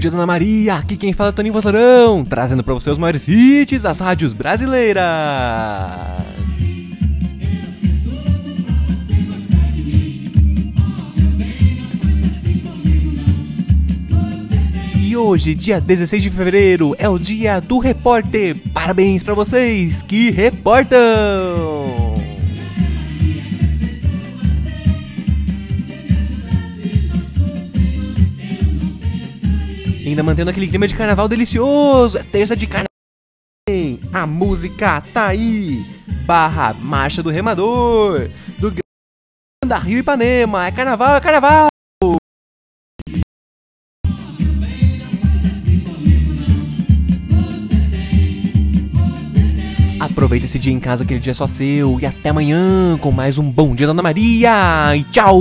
Dia, Dona Maria. Aqui quem fala é Toninho Vozarão, trazendo para você os maiores hits das rádios brasileiras. E hoje, dia 16 de fevereiro, é o dia do repórter. Parabéns para vocês que reportam! Ainda mantendo aquele clima de carnaval delicioso. É terça de carnaval. A música tá aí. Barra Marcha do Remador. Do da Rio Ipanema. É carnaval, é carnaval. Aproveita esse dia em casa, aquele dia é só seu. E até amanhã com mais um Bom Dia Dona Maria. E tchau!